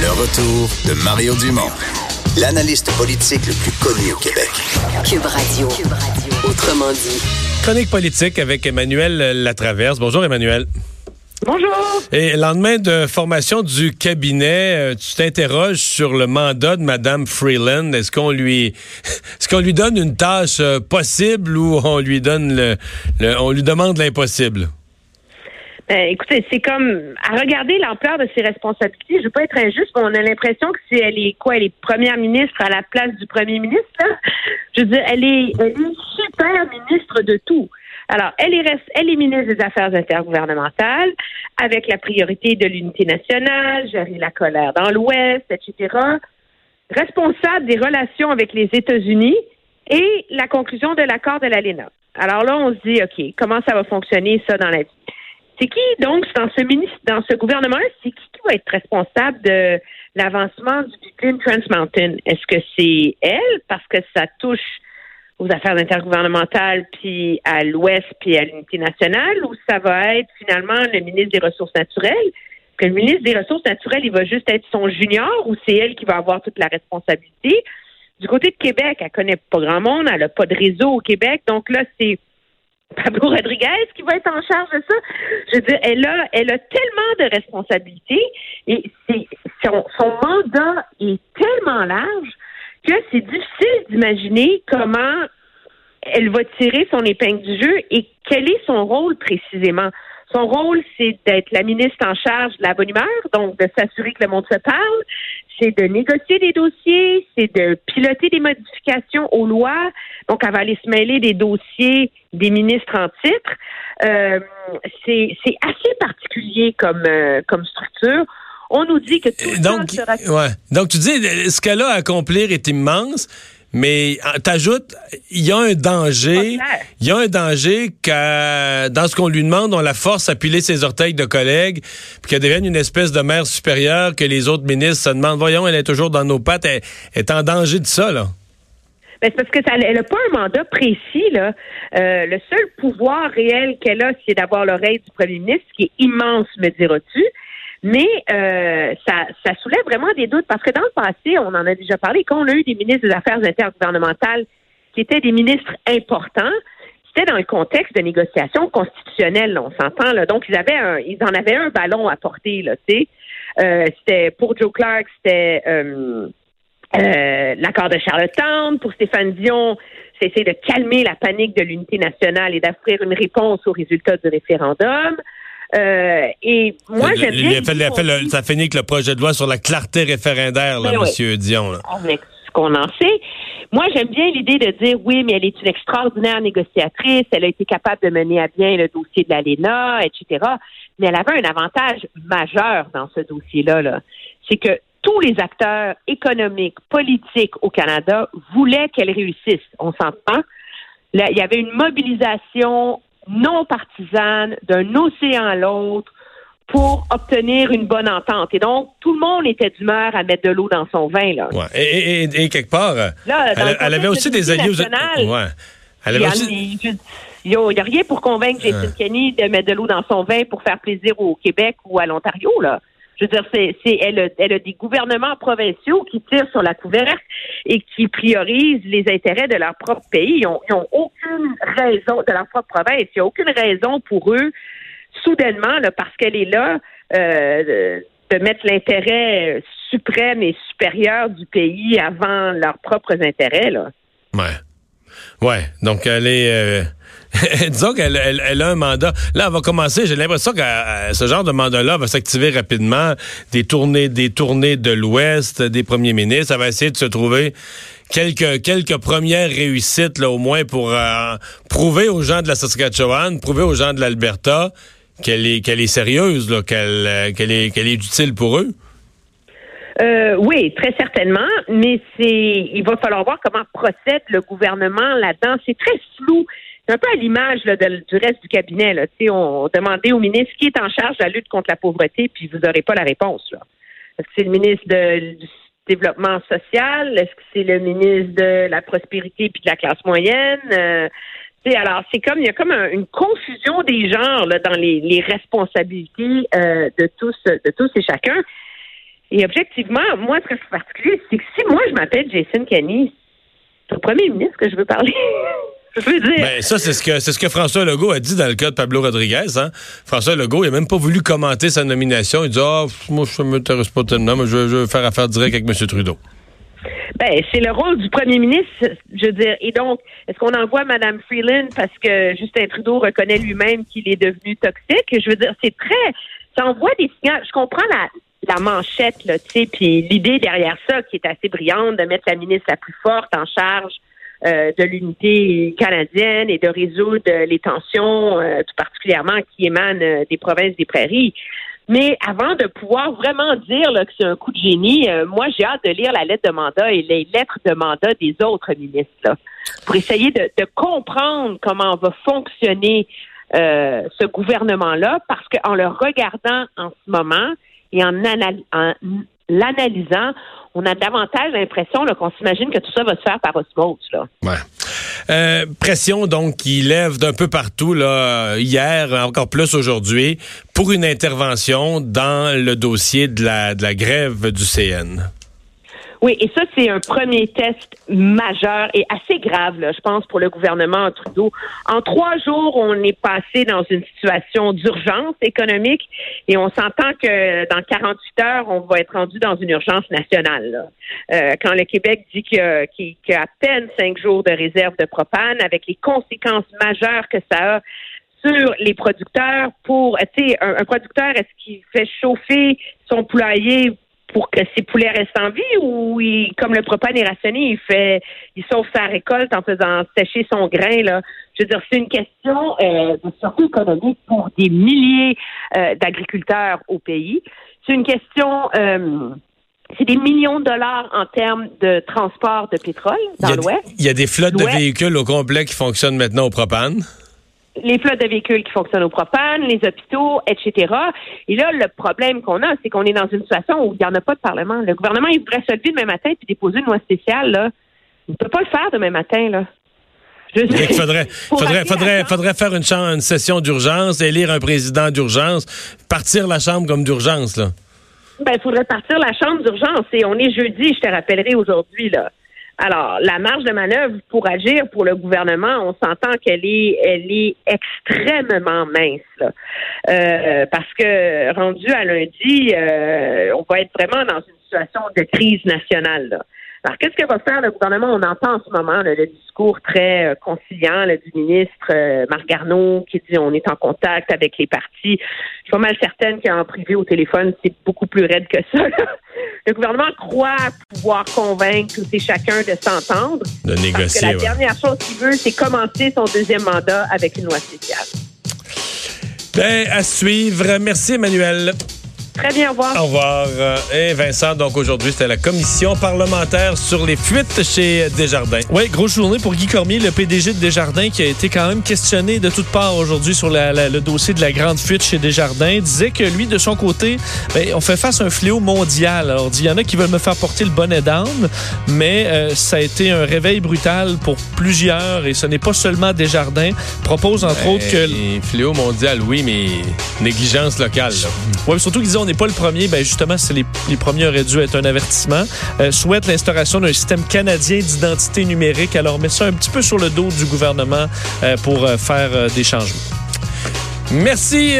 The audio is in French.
Le retour de Mario Dumont, l'analyste politique le plus connu au Québec. Cube Radio. Autrement dit. Chronique politique avec Emmanuel Latraverse. Bonjour Emmanuel. Bonjour. Et lendemain de formation du cabinet, euh, tu t'interroges sur le mandat de Madame Freeland. Est-ce qu'on lui, est-ce qu'on lui donne une tâche euh, possible ou on lui donne le, le on lui demande l'impossible? Ben, écoutez, c'est comme à regarder l'ampleur de ses responsabilités. Je veux pas être injuste, mais on a l'impression que c'est elle est quoi, elle est première ministre à la place du premier ministre. Là. Je veux dire, elle est, elle est super ministre de tout. Alors, elle est, elle est ministre des Affaires intergouvernementales, avec la priorité de l'unité nationale, gérer la colère dans l'Ouest, etc. Responsable des relations avec les États-Unis et la conclusion de l'accord de l'ALENA. Alors là, on se dit, OK, comment ça va fonctionner ça dans la vie? C'est qui, donc, dans ce ministre, dans ce gouvernement, c'est qui qui va être responsable de l'avancement du pipeline Trans Mountain? Est-ce que c'est elle, parce que ça touche aux affaires intergouvernementales, puis à l'Ouest, puis à l'unité nationale, ou ça va être finalement le ministre des Ressources naturelles? Que le ministre des Ressources naturelles, il va juste être son junior, ou c'est elle qui va avoir toute la responsabilité? Du côté de Québec, elle connaît pas grand monde, elle a pas de réseau au Québec, donc là, c'est Pablo Rodriguez qui va être en charge de ça. Je veux dire, elle a, elle a tellement de responsabilités et son, son mandat est tellement large que c'est difficile d'imaginer comment elle va tirer son épingle du jeu et quel est son rôle précisément. Son rôle, c'est d'être la ministre en charge de la bonne humeur, donc de s'assurer que le monde se parle, c'est de négocier des dossiers, c'est de piloter des modifications aux lois. Donc, elle va aller se mêler des dossiers des ministres en titre. Euh, c'est assez particulier comme, euh, comme structure. On nous dit que tout donc, sera... ouais. Donc, tu dis, ce qu'elle a à accomplir est immense. Mais euh, t'ajoutes, il y a un danger, il y a un danger que dans ce qu'on lui demande, on la force à piler ses orteils de collègues, puis qu'elle devienne une espèce de mère supérieure que les autres ministres se demandent, voyons, elle est toujours dans nos pattes, elle, est en danger de ça, là. Ben, c'est parce que ça, elle n'a pas un mandat précis. Là. Euh, le seul pouvoir réel qu'elle a, c'est d'avoir l'oreille du premier ministre, qui est immense, me diras-tu. Mais euh, ça, ça soulève vraiment des doutes parce que dans le passé, on en a déjà parlé, quand on a eu des ministres des Affaires intergouvernementales qui étaient des ministres importants, c'était dans le contexte de négociations constitutionnelles, on s'entend là. Donc ils avaient un, ils en avaient un ballon à porter tu sais. Euh, c'était pour Joe Clark, c'était euh, euh, l'accord de Charlottetown. Pour Stéphane Dion, c'est essayer de calmer la panique de l'unité nationale et d'offrir une réponse aux résultats du référendum. Euh, et moi, j'aime bien. ça finit que le projet de loi sur la clarté référendaire, là, M. Dion. Là. Avec ce qu'on en sait. Moi, j'aime bien l'idée de dire oui, mais elle est une extraordinaire négociatrice. Elle a été capable de mener à bien le dossier de l'ALENA, etc. Mais elle avait un avantage majeur dans ce dossier-là. -là, C'est que tous les acteurs économiques, politiques au Canada voulaient qu'elle réussisse. On s'entend? Il y avait une mobilisation non partisane d'un océan à l'autre pour obtenir une bonne entente. Et donc, tout le monde était d'humeur à mettre de l'eau dans son vin. Là. Ouais. Et, et, quelque part, elle, avait aussi des alliés aux... Ouais. Elle avait aussi... Il n'y a, rien pour convaincre Jason Kenney de mettre de l'eau dans son vin pour faire plaisir au Québec ou à l'Ontario. là. Je veux dire, c'est, c'est elle, elle a des gouvernements provinciaux qui tirent sur la couverture et qui priorisent les intérêts de leur propre pays. Ils n'ont aucune raison, de leur propre province, il n'y a aucune raison pour eux, soudainement, là, parce qu'elle est là, euh, de, mettre l'intérêt suprême et supérieur du pays avant leurs propres intérêts. Là. Ouais. Ouais. Donc, elle est. Euh, disons qu'elle elle, a un mandat. Là, elle va commencer. J'ai l'impression que euh, ce genre de mandat-là va s'activer rapidement. Des tournées, des tournées de l'Ouest, des premiers ministres. Elle va essayer de se trouver quelques premières réussites au moins pour euh, prouver aux gens de la Saskatchewan, prouver aux gens de l'Alberta qu'elle est qu'elle est sérieuse, qu'elle est qu'elle est utile pour eux. Oui, très certainement, mais c'est il va falloir voir comment procède le gouvernement là-dedans. C'est très flou. C'est un peu à l'image du reste du cabinet. Là. On demandait au ministre qui est en charge de la lutte contre la pauvreté, puis vous n'aurez pas la réponse. Est-ce que c'est le ministre du développement social? Est-ce que c'est le ministre de la prospérité puis de la classe moyenne? Euh, alors, c'est comme il y a comme une confusion des genres là, dans les, responsabilités euh, de tous, de tous et chacun. Et objectivement, moi, ce que je suis particulier, c'est que si moi, je m'appelle Jason Kenney, c'est au premier ministre que je veux parler. je veux dire. Ben, ça, c'est ce que c'est ce que François Legault a dit dans le cas de Pablo Rodriguez. Hein? François Legault, il n'a même pas voulu commenter sa nomination. Il dit Ah, moi, je ne m'intéresse pas tellement, mais je veux, je veux faire affaire direct avec M. Trudeau. Ben, c'est le rôle du premier ministre, je veux dire. Et donc, est-ce qu'on envoie Mme Freeland parce que Justin Trudeau reconnaît lui-même qu'il est devenu toxique? Je veux dire, c'est très. Ça envoie des signaux. Je comprends la, la manchette, là, tu sais, puis l'idée derrière ça qui est assez brillante de mettre la ministre la plus forte en charge euh, de l'unité canadienne et de résoudre les tensions, euh, tout particulièrement qui émanent euh, des provinces des prairies. Mais avant de pouvoir vraiment dire là, que c'est un coup de génie, moi j'ai hâte de lire la lettre de mandat et les lettres de mandat des autres ministres là, pour essayer de, de comprendre comment va fonctionner ce gouvernement-là, parce qu'en le regardant en ce moment, et en, l'analysant, on a davantage l'impression qu'on s'imagine que tout ça va se faire par osmose. Là. Euh, pression donc qui lève d'un peu partout là hier encore plus aujourd'hui pour une intervention dans le dossier de la grève du CN. Oui, et ça, c'est un premier test majeur et assez grave, là, je pense, pour le gouvernement Trudeau. En trois jours, on est passé dans une situation d'urgence économique et on s'entend que dans 48 heures, on va être rendu dans une urgence nationale. Euh, quand le Québec dit qu'il y, a à peine cinq jours de réserve de propane, avec les conséquences majeures que ça a sur les producteurs pour, tu sais, un, un producteur, est-ce qu'il fait chauffer son poulailler pour que ses poulets restent en vie ou comme le propane est rationné, il fait, il sauve sa récolte en faisant sécher son grain là. Je veux dire, c'est une question euh, de surtout économique pour des milliers euh, d'agriculteurs au pays. C'est une question euh, c'est des millions de dollars en termes de transport de pétrole dans l'Ouest. Il y a des flottes de véhicules au complet qui fonctionnent maintenant au propane les flottes de véhicules qui fonctionnent au propane, les hôpitaux, etc. Et là, le problème qu'on a, c'est qu'on est dans une situation où il n'y en a pas de Parlement. Le gouvernement, il voudrait se lever demain matin et déposer une loi spéciale. Là. Il ne peut pas le faire demain matin. Là. Il faudrait, faudrait, faudrait, faudrait, faire une, une session d'urgence, élire un président d'urgence, partir la Chambre comme d'urgence. là. Ben, il faudrait partir la Chambre d'urgence. Et on est jeudi, je te rappellerai aujourd'hui. là. Alors, la marge de manœuvre pour agir pour le gouvernement, on s'entend qu'elle est, elle est extrêmement mince. Là. Euh, parce que rendu à lundi, euh, on va être vraiment dans une situation de crise nationale. Là. Alors, qu'est-ce que va faire le gouvernement? On entend en ce moment le discours très euh, conciliant du ministre euh, Marc Garneau qui dit on est en contact avec les partis. Je suis pas mal certaine qu'en privé au téléphone, c'est beaucoup plus raide que ça. Le gouvernement croit pouvoir convaincre tous et chacun de s'entendre. De négocier. Parce que la dernière chose qu'il veut, c'est commencer son deuxième mandat avec une loi spéciale. Ben, à suivre. Merci, Emmanuel. Très bien, au revoir. Au revoir. Euh, et Vincent, donc aujourd'hui, c'était la commission parlementaire sur les fuites chez Desjardins. Oui, grosse journée pour Guy Cormier, le PDG de Desjardins, qui a été quand même questionné de toutes parts aujourd'hui sur le dossier de la grande fuite chez Desjardins. Il disait que lui, de son côté, ben, on fait face à un fléau mondial. Alors, il y en a qui veulent me faire porter le bonnet d'âne, mais euh, ça a été un réveil brutal pour plusieurs et ce n'est pas seulement Desjardins. Propose entre ben, autres que... Fléau mondial, oui, mais négligence locale. Oui, surtout qu'ils ont n'est pas le premier, ben justement, c'est les, premiers auraient dû être un avertissement. Euh, souhaite l'instauration d'un système canadien d'identité numérique. Alors, met ça un petit peu sur le dos du gouvernement euh, pour euh, faire des changements. Merci.